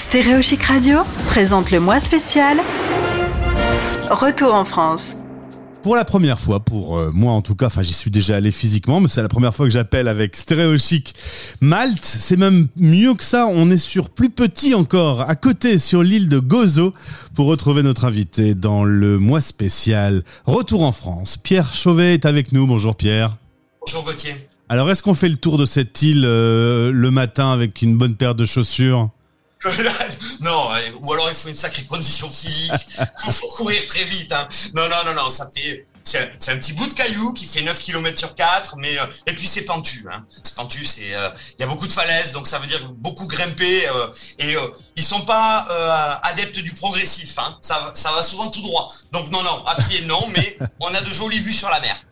Stéréochic Radio présente le mois spécial Retour en France. Pour la première fois, pour euh, moi en tout cas, enfin j'y suis déjà allé physiquement, mais c'est la première fois que j'appelle avec Stéréochic Malte. C'est même mieux que ça, on est sur plus petit encore, à côté sur l'île de Gozo, pour retrouver notre invité dans le mois spécial Retour en France. Pierre Chauvet est avec nous. Bonjour Pierre. Bonjour Gauthier. Alors est-ce qu'on fait le tour de cette île euh, le matin avec une bonne paire de chaussures? non, euh, ou alors il faut une sacrée condition physique, il faut courir très vite. Hein. Non, non, non, non, ça fait. C'est un petit bout de caillou qui fait 9 km sur 4, mais euh, et puis c'est pentu. Hein. C'est pentu, c'est euh, il y a beaucoup de falaises, donc ça veut dire beaucoup grimper. et ils sont pas adeptes du progressif. Hein. Ça, ça va souvent tout droit. Donc non, non, à pied non, mais on a de jolies vues sur la mer.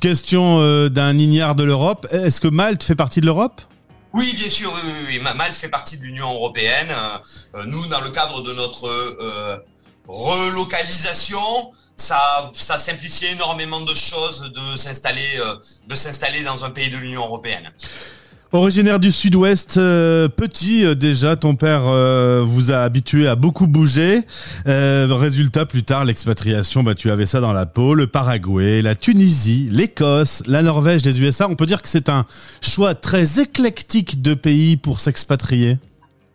question d'un ignare de l'Europe. Est-ce que Malte fait partie de l'Europe? Oui, bien sûr, oui, Malte fait partie de l'Union européenne. Euh, nous, dans le cadre de notre euh, relocalisation, ça, ça simplifié énormément de choses de s'installer, euh, de s'installer dans un pays de l'Union européenne. Originaire du sud-ouest, euh, petit euh, déjà, ton père euh, vous a habitué à beaucoup bouger. résultat, plus tard, l'expatriation, bah, tu avais ça dans la peau. Le Paraguay, la Tunisie, l'Écosse, la Norvège, les USA. On peut dire que c'est un choix très éclectique de pays pour s'expatrier.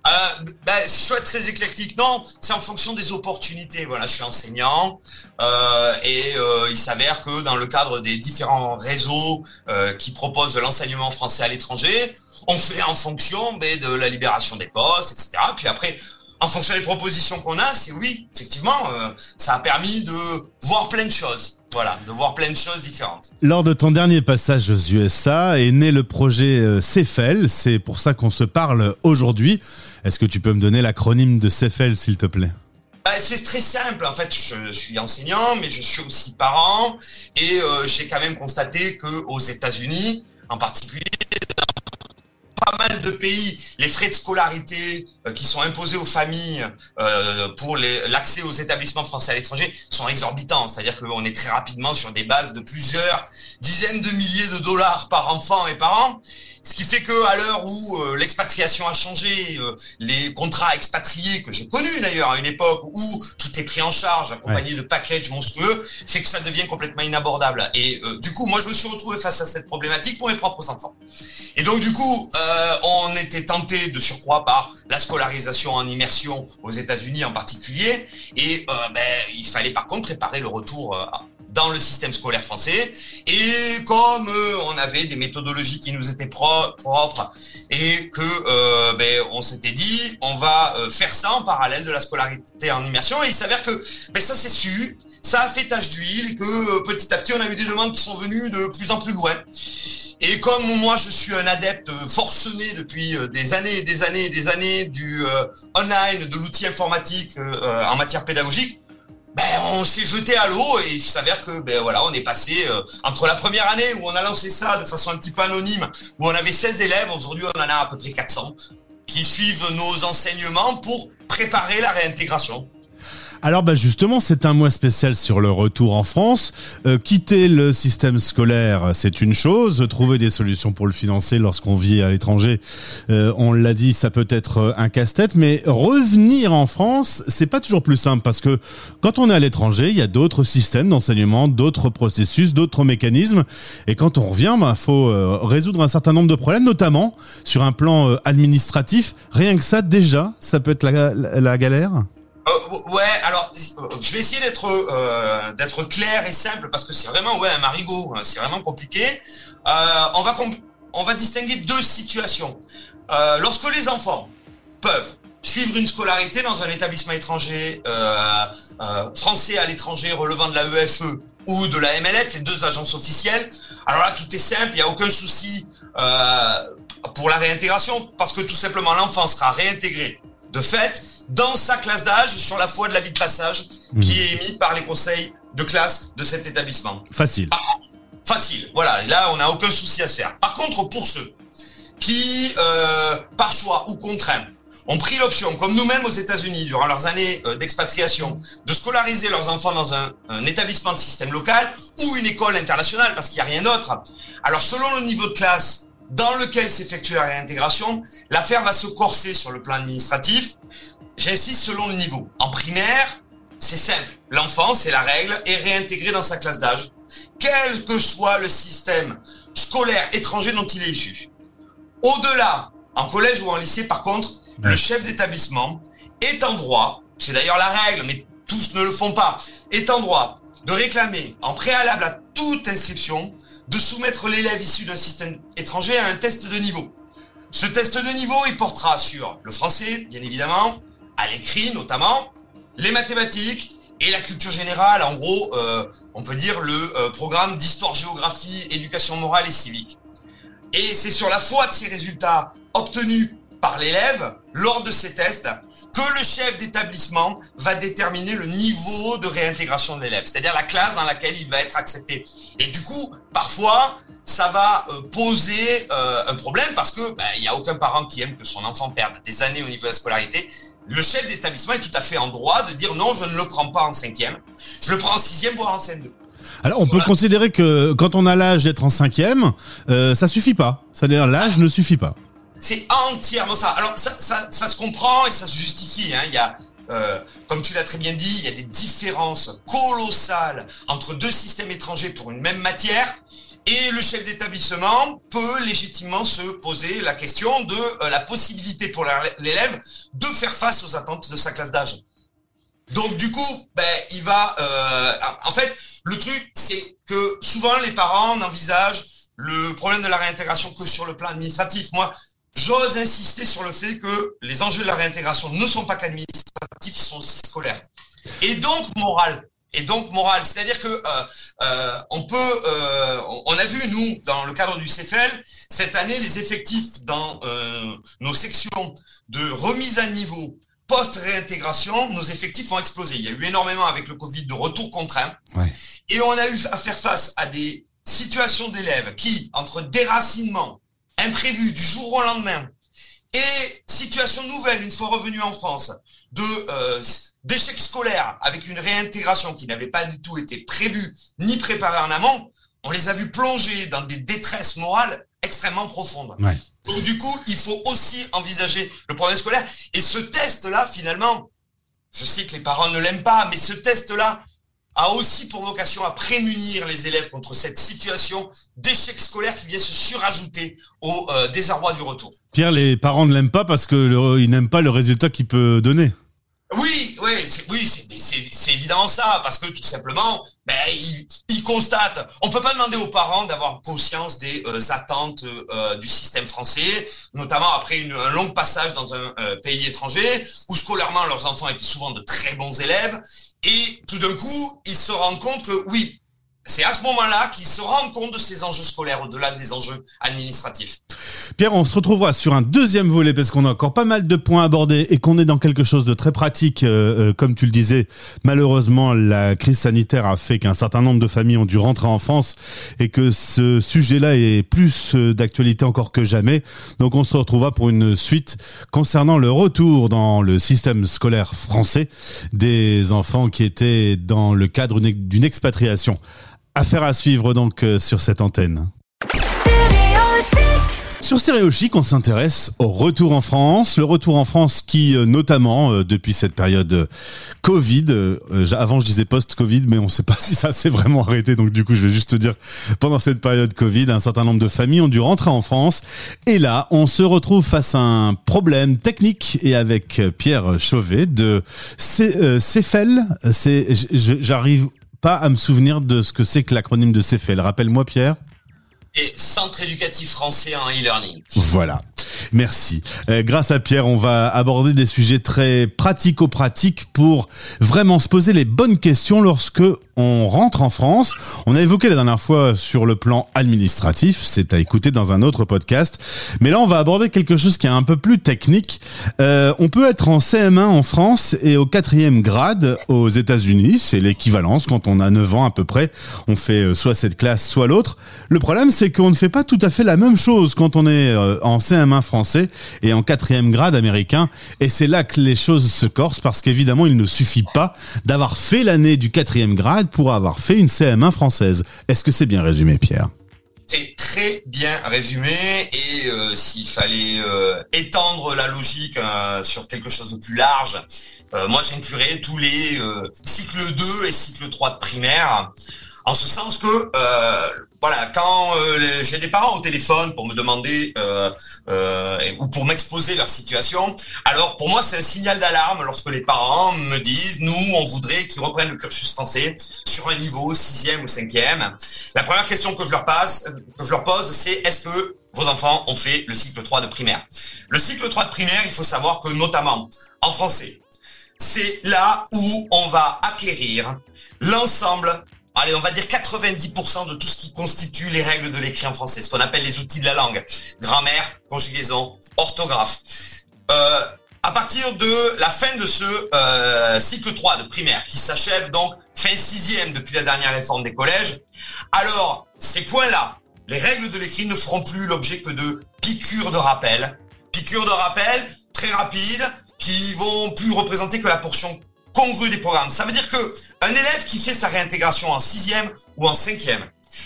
Euh, ben, soit très éclectique, non, c'est en fonction des opportunités. Voilà, je suis enseignant euh, et euh, il s'avère que dans le cadre des différents réseaux euh, qui proposent l'enseignement français à l'étranger, on fait en fonction ben, de la libération des postes, etc. Puis après, en fonction des propositions qu'on a, c'est oui, effectivement, euh, ça a permis de voir plein de choses. Voilà, de voir plein de choses différentes. Lors de ton dernier passage aux USA est né le projet euh, CEFEL. C'est pour ça qu'on se parle aujourd'hui. Est-ce que tu peux me donner l'acronyme de CEFEL, s'il te plaît? Bah, c'est très simple. En fait, je suis enseignant, mais je suis aussi parent, et euh, j'ai quand même constaté que aux États-Unis, en particulier, mal de pays, les frais de scolarité euh, qui sont imposés aux familles euh, pour l'accès aux établissements français à l'étranger sont exorbitants. C'est-à-dire qu'on est très rapidement sur des bases de plusieurs dizaines de milliers de dollars par enfant et par an. Ce qui fait que à l'heure où euh, l'expatriation a changé, euh, les contrats expatriés que j'ai connus d'ailleurs à une époque où tout est pris en charge, accompagné de packages monstrueux, fait que ça devient complètement inabordable. Et euh, du coup, moi, je me suis retrouvé face à cette problématique pour mes propres enfants. Et donc, du coup, tenté de surcroît par la scolarisation en immersion aux États-Unis en particulier, et ben, il fallait par contre préparer le retour dans le système scolaire français. Et comme euh, on avait des méthodologies qui nous étaient propres et que euh, ben, on s'était dit, on va euh, faire ça en parallèle de la scolarité en immersion. Et il s'avère que ben, ça s'est su, ça a fait tache d'huile que petit à petit on a eu des demandes qui sont venues de plus en plus loin. Et comme moi je suis un adepte forcené depuis des années et des années et des années du online, de l'outil informatique en matière pédagogique, ben, on s'est jeté à l'eau et il s'avère que ben voilà, on est passé euh, entre la première année où on a lancé ça de façon un petit peu anonyme, où on avait 16 élèves, aujourd'hui on en a à peu près 400 qui suivent nos enseignements pour préparer la réintégration. Alors bah justement, c'est un mois spécial sur le retour en France. Euh, quitter le système scolaire, c'est une chose. Trouver des solutions pour le financer lorsqu'on vit à l'étranger, euh, on l'a dit, ça peut être un casse-tête. Mais revenir en France, c'est pas toujours plus simple parce que quand on est à l'étranger, il y a d'autres systèmes d'enseignement, d'autres processus, d'autres mécanismes. Et quand on revient, bah faut euh, résoudre un certain nombre de problèmes, notamment sur un plan administratif. Rien que ça, déjà, ça peut être la galère? Euh, ouais, alors je vais essayer d'être euh, d'être clair et simple parce que c'est vraiment ouais un marigot, hein, c'est vraiment compliqué. Euh, on va on va distinguer deux situations. Lorsque les enfants peuvent suivre une scolarité dans un établissement étranger français à l'étranger relevant de la EFE e ou de la MLF, les deux agences officielles, alors là tout est simple, il n'y a aucun souci pour la réintégration parce que tout simplement l'enfant sera réintégré de fait dans sa classe d'âge sur la foi de la vie de passage qui mhm. est émis par les conseils de classe de cet établissement. Facile. facile. Voilà. Et là, on n'a aucun souci à se faire. Par contre, pour ceux qui, euh, par choix ou contraints, ont pris l'option, comme nous-mêmes aux États-Unis, durant leurs années euh, d'expatriation, de scolariser leurs enfants dans un, un, établissement de système local ou une école internationale, parce qu'il n'y a rien d'autre. Alors, selon le niveau de classe dans lequel s'effectue la réintégration, l'affaire va se corser sur le plan administratif. J'insiste selon le niveau. En primaire, c'est simple. L'enfant, c'est la règle, est réintégré dans sa classe d'âge, quel que soit le système scolaire étranger dont il est issu. Au-delà, en collège ou en lycée, par contre, le chef d'établissement est en droit, c'est d'ailleurs la règle, mais tous ne le font pas, est en droit de réclamer en préalable à toute inscription de soumettre l'élève issu d'un système étranger à un test de niveau. Ce test de niveau, il portera sur le français, bien évidemment, à l'écrit notamment, les mathématiques et la culture générale, en gros, euh, on peut dire le euh, programme d'histoire, géographie, éducation morale et civique. Et c'est sur la foi de ces résultats obtenus par l'élève lors de ces tests que le chef d'établissement va déterminer le niveau de réintégration de l'élève, c'est-à-dire la classe dans laquelle il va être accepté. Et du coup, parfois, ça va euh, poser euh, un problème parce que ben, il n'y a aucun parent qui aime que son enfant perde des années au niveau de la scolarité. Le chef d'établissement est tout à fait en droit de dire non, je ne le prends pas en cinquième, je le prends en sixième, voire en CM2. Alors on peut considérer que quand on a l'âge d'être en cinquième, euh, ça suffit pas. C'est-à-dire l'âge ne suffit pas. C'est entièrement ça. Alors ça, ça, se comprend et ça se justifie. Hein. Il y a, euh, comme tu l'as très bien dit, il y a des différences colossales entre deux systèmes étrangers pour une même matière. Et le chef d'établissement peut légitimement se poser la question de euh, la possibilité pour l'élève de faire face aux attentes de sa classe d'âge. Donc du coup, ben, il va... Euh, en fait, le truc, c'est que souvent les parents n'envisagent le problème de la réintégration que sur le plan administratif. Moi, j'ose insister sur le fait que les enjeux de la réintégration ne sont pas qu'administratifs, ils sont aussi scolaires. Et donc moral. Et donc moral, c'est-à-dire que euh, euh, on peut, euh, on a vu nous dans le cadre du CFL cette année les effectifs dans euh, nos sections de remise à niveau post-réintégration, nos effectifs ont explosé. Il y a eu énormément avec le Covid de retour contraint. Ouais. Et on a eu à faire face à des situations d'élèves qui, entre déracinement, imprévu du jour au lendemain, et situation nouvelle une fois revenus en France, de euh, d'échecs scolaires avec une réintégration qui n'avait pas du tout été prévue ni préparée en amont, on les a vus plonger dans des détresses morales extrêmement profondes. Ouais. Donc du coup, il faut aussi envisager le problème scolaire. Et ce test-là, finalement, je sais que les parents ne l'aiment pas, mais ce test-là, a aussi pour vocation à prémunir les élèves contre cette situation d'échec scolaire qui vient se surajouter au euh, désarroi du retour. Pierre, les parents ne l'aiment pas parce qu'ils n'aiment pas le résultat qu'il peut donner. Oui, oui, oui, c'est évidemment ça, parce que tout simplement, ben, ils, constatent. On peut pas demander aux parents d'avoir conscience des euh, attentes euh, du système français, notamment après une, un long passage dans un pays étranger, où scolairement leurs enfants étaient souvent de très bons élèves, et tout d'un coup, ils se rendent compte que oui, c'est à ce moment-là qu'ils se rendent compte de ces enjeux scolaires au-delà des enjeux administratifs. Pierre, on se retrouvera sur un deuxième volet parce qu'on a encore pas mal de points abordés et qu'on est dans quelque chose de très pratique. Euh, euh, comme tu le disais, malheureusement, la crise sanitaire a fait qu'un certain nombre de familles ont dû rentrer en France et que ce sujet-là est plus euh, d'actualité encore que jamais. Donc on se retrouvera pour une suite concernant le retour dans le système scolaire français des enfants qui étaient dans le cadre d'une expatriation. Affaire à suivre donc euh, sur cette antenne. Sur Stéréo Chic, on s'intéresse au retour en France. Le retour en France qui, euh, notamment, euh, depuis cette période Covid, avant je disais post-Covid, mais on ne sait pas si ça s'est vraiment arrêté, donc du coup je vais juste te dire, pendant cette période Covid, un certain nombre de familles ont dû rentrer en France. Et là, on se retrouve face à un problème technique et avec Pierre Chauvet de Cefel. J'arrive pas à me souvenir de ce que c'est que l'acronyme de CFL. Rappelle-moi, Pierre. Et Centre éducatif français en e-learning. Voilà. Merci. Euh, grâce à Pierre, on va aborder des sujets très pratico-pratiques pour vraiment se poser les bonnes questions lorsque on rentre en France. On a évoqué la dernière fois sur le plan administratif, c'est à écouter dans un autre podcast. Mais là, on va aborder quelque chose qui est un peu plus technique. Euh, on peut être en CM1 en France et au quatrième grade aux États-Unis. C'est l'équivalence quand on a 9 ans à peu près. On fait euh, soit cette classe, soit l'autre. Le problème, c'est qu'on ne fait pas tout à fait la même chose quand on est en CM1 français et en quatrième grade américain. Et c'est là que les choses se corsent parce qu'évidemment, il ne suffit pas d'avoir fait l'année du quatrième grade pour avoir fait une CM1 française. Est-ce que c'est bien résumé, Pierre? C'est très bien résumé et euh, s'il fallait euh, étendre la logique euh, sur quelque chose de plus large, moi j'inclurais tous les cycles 2 et cycle 3 de primaire, en ce sens que voilà, quand euh, j'ai des parents au téléphone pour me demander euh, euh, ou pour m'exposer leur situation, alors pour moi c'est un signal d'alarme lorsque les parents me disent nous on voudrait qu'ils reprennent le cursus français sur un niveau sixième ou cinquième. La première question que je leur passe, que je leur pose, c'est est-ce que vos enfants ont fait le cycle 3 de primaire? Le cycle 3 de primaire, il faut savoir que notamment en français, c'est là où on va acquérir l'ensemble allez, on va dire 90% de tout ce qui constitue les règles de l'écrit en français, ce qu'on appelle les outils de la langue, grammaire, conjugaison, orthographe. Euh, à partir de la fin de ce euh, cycle 3 de primaire, qui s'achève donc fin sixième depuis la dernière réforme des collèges, alors ces points-là, les règles de l'écrit ne feront plus l'objet que de piqûres de rappel, piqûres de rappel très rapides, qui vont plus représenter que la portion congrue des programmes. Ça veut dire que un élève qui fait sa réintégration en sixième ou en cinquième,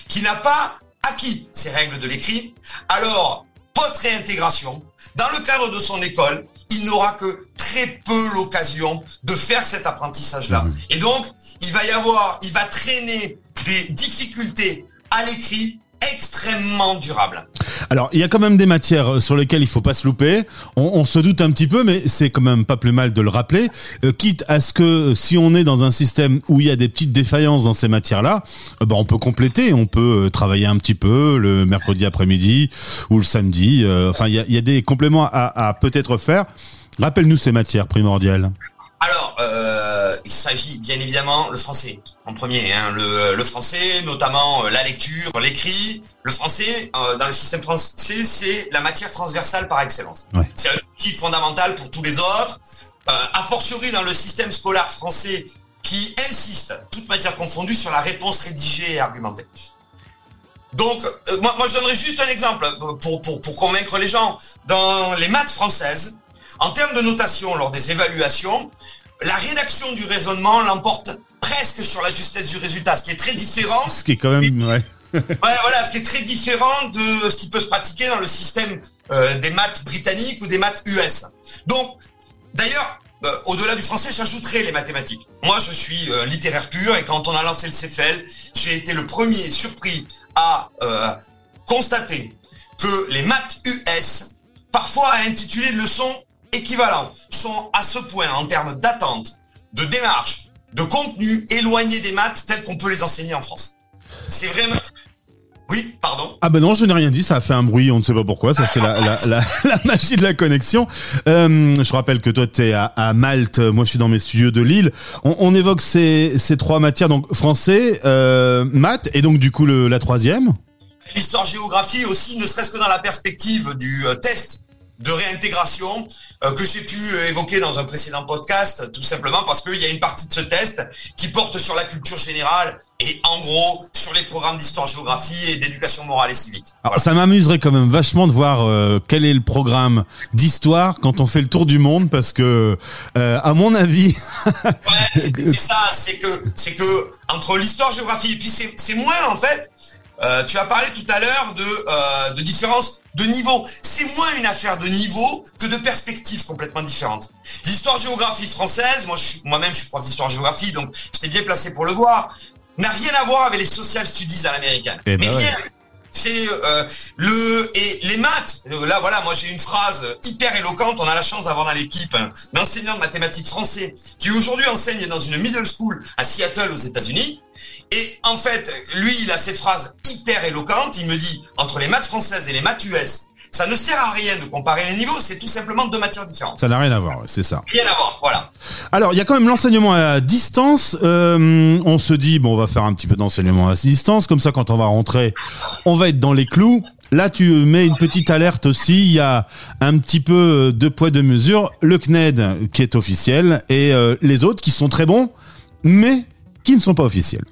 qui n'a pas acquis ces règles de l'écrit, alors post-réintégration, dans le cadre de son école, il n'aura que très peu l'occasion de faire cet apprentissage-là. Mmh. Et donc, il va y avoir, il va traîner des difficultés à l'écrit extrêmement durable. Alors, il y a quand même des matières euh, sur lesquelles il faut pas se louper. On, se doute un petit peu, mais c'est quand même pas plus mal de le rappeler. Euh, quitte à ce que euh, si on est dans un système où il y a des petites défaillances dans ces matières-là, ben on peut compléter, on peut travailler un petit peu le mercredi après-midi ou le samedi. enfin, il y a, y a, des compléments à, à peut-être faire. Rappelle-nous ces matières primordiales. Alors, euh, il s'agit bien évidemment le français en premier. Hein, le, le, français, notamment euh, la lecture, l'écrit. Le français, euh, dans le système français, c'est la matière transversale par excellence. C'est un outil fondamental pour tous les autres. Euh, a fortiori dans le système scolaire français qui insiste, toute matière confondue, sur la réponse rédigée et argumentée. Donc, moi, moi, je donnerai juste un exemple pour, pour, pour convaincre les gens. Dans les maths françaises, en termes de notation lors des évaluations, la rédaction du raisonnement l'emporte presque sur la justesse du résultat, ce qui est très différent. Ce qui est quand même, ouais. ouais, voilà, ce qui est très différent de ce qui peut se pratiquer dans le système euh, des maths britanniques ou des maths US. Donc, d'ailleurs, euh, au-delà du français, j'ajouterai les mathématiques. Moi, je suis euh, littéraire pur et quand on a lancé le CFL, j'ai été le premier surpris à constater que les maths US, parfois à intituler de leçons équivalents sont à ce point en termes d'attente, de démarche, de contenu éloigné des maths tels qu'on peut les enseigner en France. C'est vraiment... Oui, pardon. Ah ben non, je n'ai rien dit, ça a fait un bruit, on ne sait pas pourquoi, ça c'est la, la, la, la, magie de la connexion. Euh, je rappelle que toi tu es à, à, Malte, moi je suis dans mes studios de Lille. On, on évoque ces, ces, trois matières, donc français, euh, maths, et donc du coup le, la troisième L'histoire-géographie aussi, ne serait-ce que dans la perspective du euh, test de réintégration que j'ai pu euh, évoquer dans un précédent podcast, tout simplement parce qu'il y a une partie de ce test qui porte sur la culture générale et en gros sur les programmes d'histoire-géographie et d'éducation morale et civique. Alors ça m'amuserait quand même vachement de voir euh, quel est le programme d'histoire quand on fait le tour du monde parce que à mon avis ouais, c'est ça, c'est que c'est que entre l'histoire-géographie et puis c'est moins en fait euh, tu as parlé tout à l'heure de, euh, de différence de niveau. C'est moins une affaire de niveau que de perspectives complètement différentes. L'histoire-géographie française, moi moi-même je suis prof d'histoire-géographie, donc j'étais bien placé pour le voir, n'a rien à voir avec les social studies à l'américaine. Eh ben Mais rien. C'est euh, le et les maths. Là voilà, moi j'ai une phrase hyper éloquente. On a la chance d'avoir dans l'équipe un enseignant de mathématiques français qui aujourd'hui enseigne dans une middle school à Seattle aux États-Unis. Et en fait, lui, il a cette phrase hyper éloquente. Il me dit, entre les maths françaises et les maths US, ça ne sert à rien de comparer les niveaux, c'est tout simplement deux matières différentes. Ça n'a rien à voir, c'est ça. Rien à voir, voilà. Alors, il y a quand même l'enseignement à distance. Euh, on se dit, bon, on va faire un petit peu d'enseignement à distance, comme ça, quand on va rentrer, on va être dans les clous. Là, tu mets une petite alerte aussi. Il y a un petit peu de poids de mesure. Le CNED qui est officiel et euh, les autres qui sont très bons, mais qui ne sont pas officiels.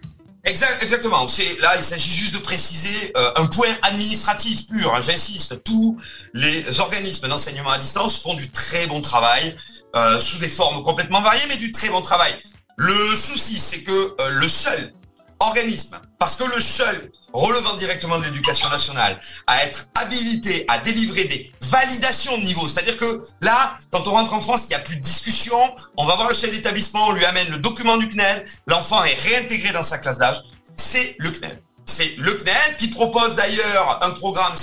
Exact, exactement. Là, il s'agit juste de préciser euh, un point administratif pur. Hein, J'insiste, tous les organismes d'enseignement à distance font du très bon travail euh, sous des formes complètement variées, mais du très bon travail. Le souci, c'est que euh, le seul organisme, parce que le seul relevant directement de l'éducation nationale à être habilité à délivrer des validations de niveau. C'est-à-dire que là, quand on rentre en France, il n'y a plus de discussion. On va voir le chef d'établissement, on lui amène le document du CNED. L'enfant est réintégré dans sa classe d'âge. C'est le CNED. C'est le CNED qui propose d'ailleurs un programme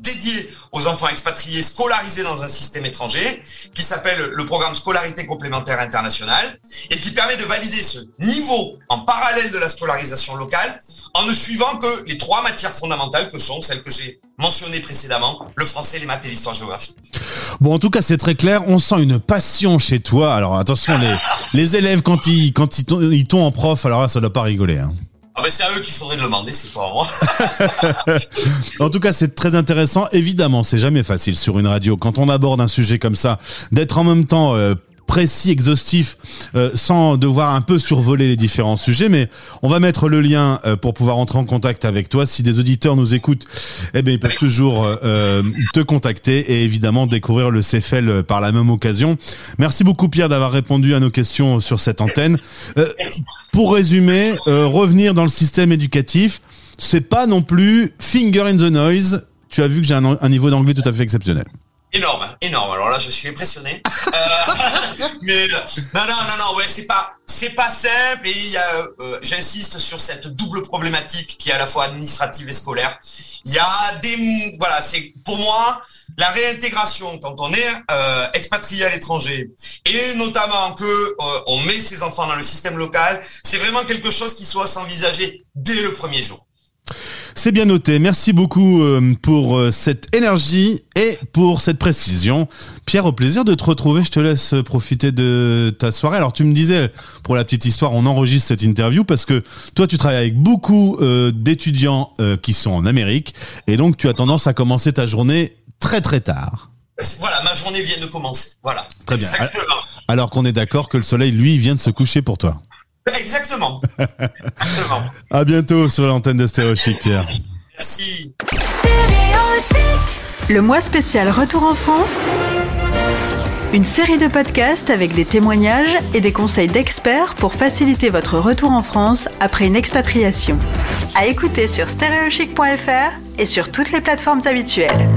dédié aux enfants expatriés scolarisés dans un système étranger, qui s'appelle le programme Scolarité complémentaire internationale, et qui permet de valider ce niveau en parallèle de la scolarisation locale, en ne suivant que les trois matières fondamentales que sont celles que j'ai mentionnées précédemment, le français, les maths et l'histoire-géographie. Bon, en tout cas, c'est très clair. On sent une passion chez toi. Alors attention, les, les élèves, quand ils, quand ils, ils tombent en prof, alors là, ça doit pas rigoler. Hein. Ah ben c'est à eux qu'il faudrait le demander, c'est pas à moi. en tout cas, c'est très intéressant. Évidemment, c'est jamais facile sur une radio quand on aborde un sujet comme ça d'être en même temps euh, précis, exhaustif, euh, sans devoir un peu survoler les différents sujets. Mais on va mettre le lien euh, pour pouvoir entrer en contact avec toi. Si des auditeurs nous écoutent, eh bien, ils peuvent toujours euh, te contacter et évidemment découvrir le CFL par la même occasion. Merci beaucoup Pierre d'avoir répondu à nos questions sur cette antenne. pour résumer, revenir dans le système éducatif, c'est pas non plus finger in the noise. Tu as vu que j'ai un niveau d'anglais tout à fait exceptionnel. Énorme, énorme. Alors là, je suis impressionné. Mais non, non, non, non. Ouais, c'est pas, c'est pas simple. Et il euh, j'insiste sur cette double problématique qui est à la fois administrative et scolaire. Il y a des, voilà, c'est pour moi la réintégration quand on est euh, expatrié à l'étranger et notamment que euh, on met ses enfants dans le système local, c'est vraiment quelque chose qui soit s'envisager dès le premier jour. C'est bien noté. Merci beaucoup euh, pour euh, cette énergie et pour cette précision. Pierre, au plaisir de te retrouver. Je te laisse profiter de ta soirée. Alors, tu me disais, pour la petite histoire, on enregistre cette interview parce que toi, tu travailles avec beaucoup euh, d'étudiants qui sont en Amérique et donc tu as tendance à commencer ta journée très très tard. Voilà, ma journée vient de commencer. Voilà. Très bien. Alors qu'on est d'accord que le soleil, lui, vient de se coucher pour toi. Exactement. Exactement. À bientôt sur l'antenne de Stéréo Pierre. Merci. Le mois spécial Retour en France. Une série de podcasts avec des témoignages et des conseils d'experts pour faciliter votre retour en France après une expatriation. À écouter sur stéréochic.fr et sur toutes les plateformes habituelles.